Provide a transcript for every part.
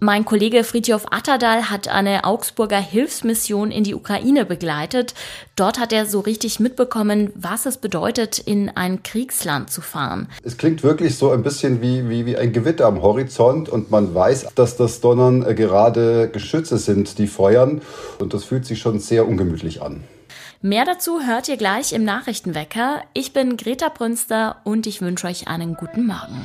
Mein Kollege Fritjof Atterdal hat eine Augsburger Hilfsmission in die Ukraine begleitet. Dort hat er so richtig mitbekommen, was es bedeutet, in ein Kriegsland zu fahren. Es klingt wirklich so ein bisschen wie, wie, wie ein Gewitter am Horizont und man weiß, dass das Donnern gerade Geschütze sind, die feuern und das fühlt sich schon sehr ungemütlich an. Mehr dazu hört ihr gleich im Nachrichtenwecker. Ich bin Greta Brünster und ich wünsche euch einen guten Morgen.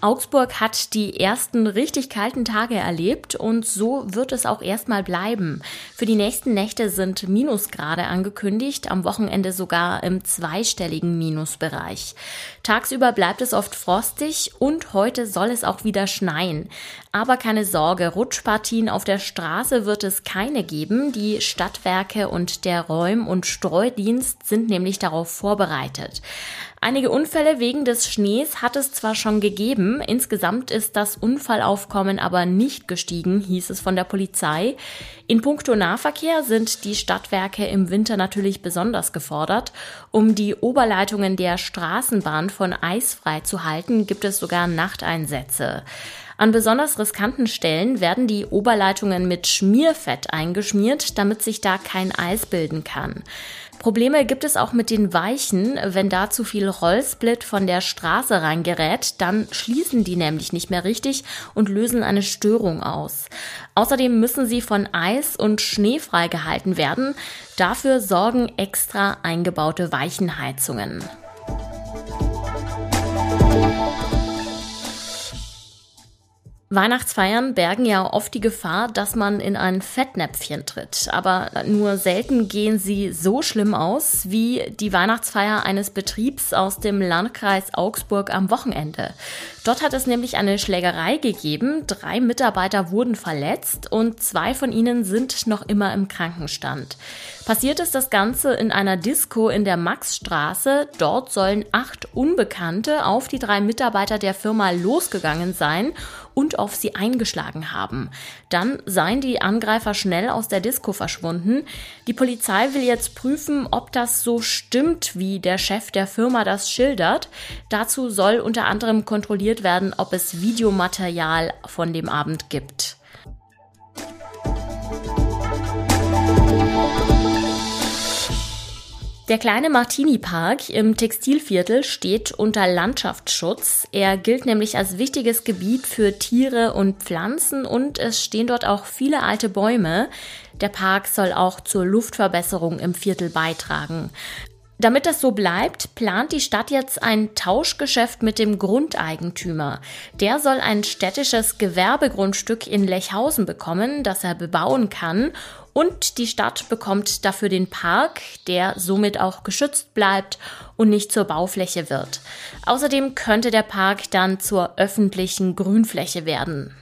Augsburg hat die ersten richtig kalten Tage erlebt und so wird es auch erstmal bleiben. Für die nächsten Nächte sind Minusgrade angekündigt, am Wochenende sogar im zweistelligen Minusbereich. Tagsüber bleibt es oft frostig und heute soll es auch wieder schneien. Aber keine Sorge, Rutschpartien auf der Straße wird es keine geben. Die Stadtwerke und der Räum- und Streudienst sind nämlich darauf vorbereitet. Einige Unfälle wegen des Schnees hat es zwar schon gegeben, insgesamt ist das Unfallaufkommen aber nicht gestiegen, hieß es von der Polizei. In puncto Nahverkehr sind die Stadtwerke im Winter natürlich besonders gefordert. Um die Oberleitungen der Straßenbahn von eisfrei zu halten, gibt es sogar Nachteinsätze. An besonders riskanten Stellen werden die Oberleitungen mit Schmierfett eingeschmiert, damit sich da kein Eis bilden kann. Probleme gibt es auch mit den Weichen. Wenn da zu viel Rollsplit von der Straße reingerät, dann schließen die nämlich nicht mehr richtig und lösen eine Störung aus. Außerdem müssen sie von Eis und Schnee freigehalten werden. Dafür sorgen extra eingebaute Weichenheizungen. Weihnachtsfeiern bergen ja oft die Gefahr, dass man in ein Fettnäpfchen tritt. Aber nur selten gehen sie so schlimm aus wie die Weihnachtsfeier eines Betriebs aus dem Landkreis Augsburg am Wochenende. Dort hat es nämlich eine Schlägerei gegeben. Drei Mitarbeiter wurden verletzt und zwei von ihnen sind noch immer im Krankenstand. Passiert ist das Ganze in einer Disco in der Maxstraße. Dort sollen acht Unbekannte auf die drei Mitarbeiter der Firma losgegangen sein und auf sie eingeschlagen haben. Dann seien die Angreifer schnell aus der Disco verschwunden. Die Polizei will jetzt prüfen, ob das so stimmt, wie der Chef der Firma das schildert. Dazu soll unter anderem kontrolliert werden, ob es Videomaterial von dem Abend gibt. Der kleine Martini-Park im Textilviertel steht unter Landschaftsschutz. Er gilt nämlich als wichtiges Gebiet für Tiere und Pflanzen und es stehen dort auch viele alte Bäume. Der Park soll auch zur Luftverbesserung im Viertel beitragen. Damit das so bleibt, plant die Stadt jetzt ein Tauschgeschäft mit dem Grundeigentümer. Der soll ein städtisches Gewerbegrundstück in Lechhausen bekommen, das er bebauen kann und die Stadt bekommt dafür den Park, der somit auch geschützt bleibt und nicht zur Baufläche wird. Außerdem könnte der Park dann zur öffentlichen Grünfläche werden.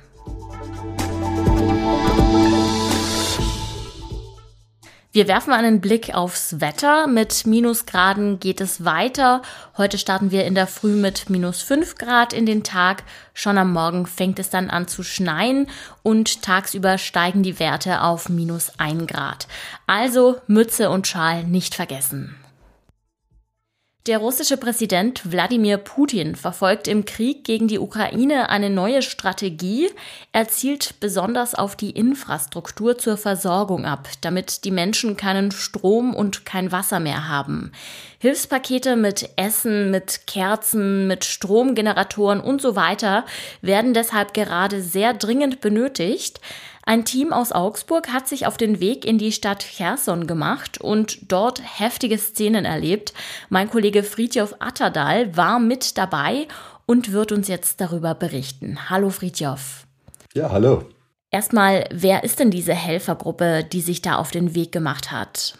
Wir werfen einen Blick aufs Wetter. Mit Minusgraden geht es weiter. Heute starten wir in der Früh mit minus 5 Grad in den Tag. Schon am Morgen fängt es dann an zu schneien und tagsüber steigen die Werte auf minus 1 Grad. Also Mütze und Schal nicht vergessen. Der russische Präsident Wladimir Putin verfolgt im Krieg gegen die Ukraine eine neue Strategie. Er zielt besonders auf die Infrastruktur zur Versorgung ab, damit die Menschen keinen Strom und kein Wasser mehr haben. Hilfspakete mit Essen, mit Kerzen, mit Stromgeneratoren und so weiter werden deshalb gerade sehr dringend benötigt. Ein Team aus Augsburg hat sich auf den Weg in die Stadt Cherson gemacht und dort heftige Szenen erlebt. Mein Kollege Fritjof Atterdal war mit dabei und wird uns jetzt darüber berichten. Hallo Fritjof. Ja, hallo. Erstmal, wer ist denn diese Helfergruppe, die sich da auf den Weg gemacht hat?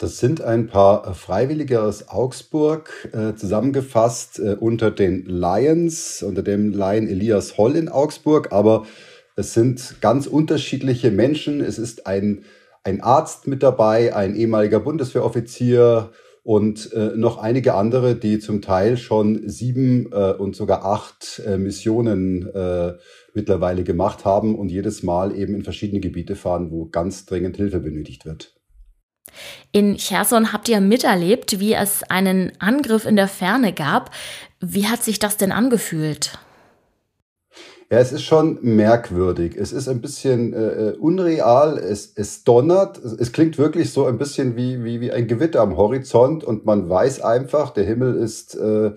Das sind ein paar Freiwillige aus Augsburg, äh, zusammengefasst äh, unter den Lions, unter dem Lion Elias Holl in Augsburg, aber es sind ganz unterschiedliche Menschen. Es ist ein, ein Arzt mit dabei, ein ehemaliger Bundeswehroffizier und äh, noch einige andere, die zum Teil schon sieben äh, und sogar acht äh, Missionen äh, mittlerweile gemacht haben und jedes Mal eben in verschiedene Gebiete fahren, wo ganz dringend Hilfe benötigt wird. In Cherson habt ihr miterlebt, wie es einen Angriff in der Ferne gab. Wie hat sich das denn angefühlt? Ja, es ist schon merkwürdig. Es ist ein bisschen äh, äh, unreal. Es, es donnert. Es, klingt wirklich so ein bisschen wie, wie, wie ein Gewitter am Horizont und man weiß einfach, der Himmel ist äh,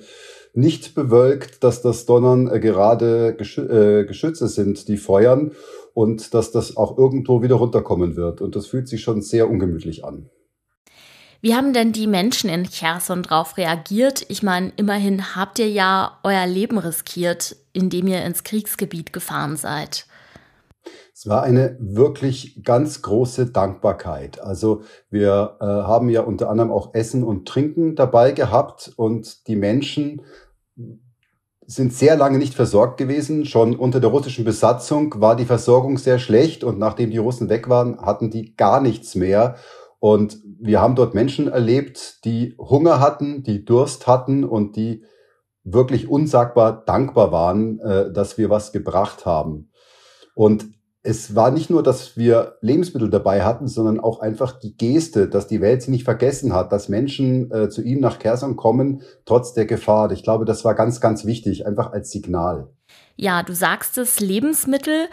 nicht bewölkt, dass das Donnern äh, gerade Geschü äh, Geschütze sind, die feuern und dass das auch irgendwo wieder runterkommen wird. Und das fühlt sich schon sehr ungemütlich an. Wie haben denn die Menschen in Cherson darauf reagiert? Ich meine, immerhin habt ihr ja euer Leben riskiert, indem ihr ins Kriegsgebiet gefahren seid. Es war eine wirklich ganz große Dankbarkeit. Also wir äh, haben ja unter anderem auch Essen und Trinken dabei gehabt und die Menschen sind sehr lange nicht versorgt gewesen. Schon unter der russischen Besatzung war die Versorgung sehr schlecht und nachdem die Russen weg waren, hatten die gar nichts mehr. Und wir haben dort Menschen erlebt, die Hunger hatten, die Durst hatten und die wirklich unsagbar dankbar waren, äh, dass wir was gebracht haben. Und es war nicht nur, dass wir Lebensmittel dabei hatten, sondern auch einfach die Geste, dass die Welt sie nicht vergessen hat, dass Menschen äh, zu ihnen nach Kherson kommen, trotz der Gefahr. Ich glaube, das war ganz, ganz wichtig, einfach als Signal. Ja, du sagst es, Lebensmittel.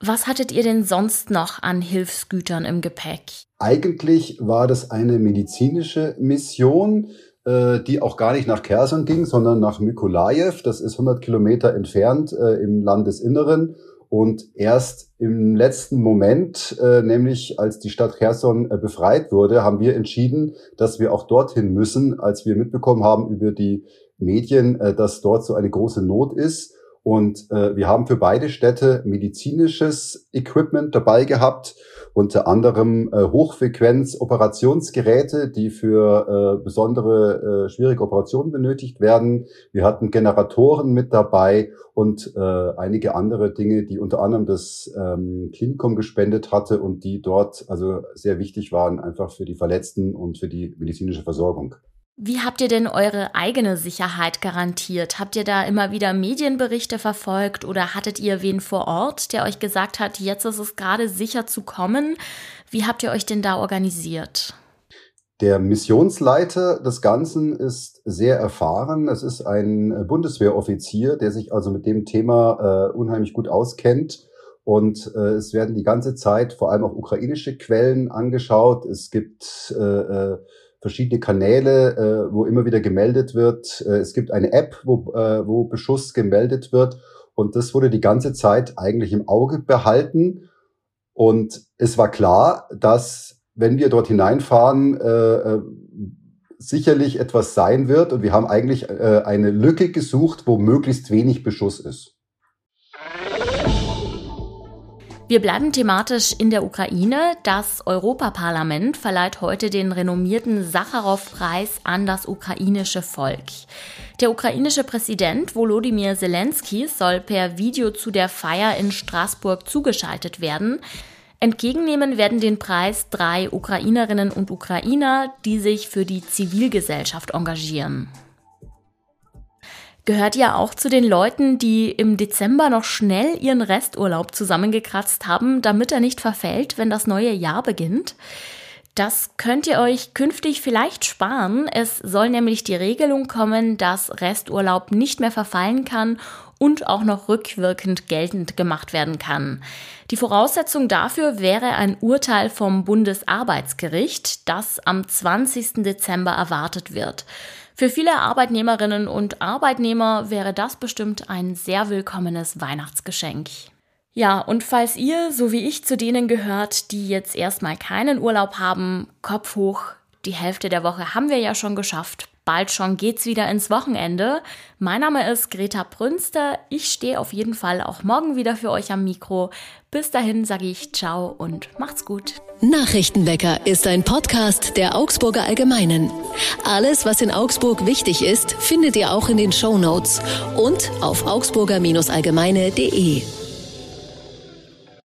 Was hattet ihr denn sonst noch an Hilfsgütern im Gepäck? Eigentlich war das eine medizinische Mission, äh, die auch gar nicht nach Kherson ging, sondern nach Mykolajew. Das ist 100 Kilometer entfernt äh, im Landesinneren. Und erst im letzten Moment, äh, nämlich als die Stadt Kherson äh, befreit wurde, haben wir entschieden, dass wir auch dorthin müssen, als wir mitbekommen haben über die Medien, äh, dass dort so eine große Not ist. Und äh, wir haben für beide Städte medizinisches Equipment dabei gehabt, unter anderem äh, Hochfrequenz-Operationsgeräte, die für äh, besondere äh, schwierige Operationen benötigt werden. Wir hatten Generatoren mit dabei und äh, einige andere Dinge, die unter anderem das ähm, Klinikum gespendet hatte und die dort also sehr wichtig waren, einfach für die Verletzten und für die medizinische Versorgung. Wie habt ihr denn eure eigene Sicherheit garantiert? Habt ihr da immer wieder Medienberichte verfolgt oder hattet ihr wen vor Ort, der euch gesagt hat, jetzt ist es gerade sicher zu kommen? Wie habt ihr euch denn da organisiert? Der Missionsleiter des Ganzen ist sehr erfahren. Es ist ein Bundeswehroffizier, der sich also mit dem Thema äh, unheimlich gut auskennt. Und äh, es werden die ganze Zeit vor allem auch ukrainische Quellen angeschaut. Es gibt äh, äh verschiedene Kanäle, äh, wo immer wieder gemeldet wird. Äh, es gibt eine App, wo, äh, wo Beschuss gemeldet wird. Und das wurde die ganze Zeit eigentlich im Auge behalten. Und es war klar, dass wenn wir dort hineinfahren, äh, äh, sicherlich etwas sein wird. Und wir haben eigentlich äh, eine Lücke gesucht, wo möglichst wenig Beschuss ist. Wir bleiben thematisch in der Ukraine. Das Europaparlament verleiht heute den renommierten Sacharow-Preis an das ukrainische Volk. Der ukrainische Präsident Volodymyr Zelensky soll per Video zu der Feier in Straßburg zugeschaltet werden. Entgegennehmen werden den Preis drei Ukrainerinnen und Ukrainer, die sich für die Zivilgesellschaft engagieren. Gehört ihr auch zu den Leuten, die im Dezember noch schnell ihren Resturlaub zusammengekratzt haben, damit er nicht verfällt, wenn das neue Jahr beginnt? Das könnt ihr euch künftig vielleicht sparen. Es soll nämlich die Regelung kommen, dass Resturlaub nicht mehr verfallen kann und auch noch rückwirkend geltend gemacht werden kann. Die Voraussetzung dafür wäre ein Urteil vom Bundesarbeitsgericht, das am 20. Dezember erwartet wird. Für viele Arbeitnehmerinnen und Arbeitnehmer wäre das bestimmt ein sehr willkommenes Weihnachtsgeschenk. Ja, und falls ihr, so wie ich, zu denen gehört, die jetzt erstmal keinen Urlaub haben, Kopf hoch, die Hälfte der Woche haben wir ja schon geschafft. Bald schon geht's wieder ins Wochenende. Mein Name ist Greta Brünster. Ich stehe auf jeden Fall auch morgen wieder für euch am Mikro. Bis dahin sage ich ciao und macht's gut. Nachrichtenwecker ist ein Podcast der Augsburger Allgemeinen. Alles, was in Augsburg wichtig ist, findet ihr auch in den Show Notes und auf augsburger-allgemeine.de.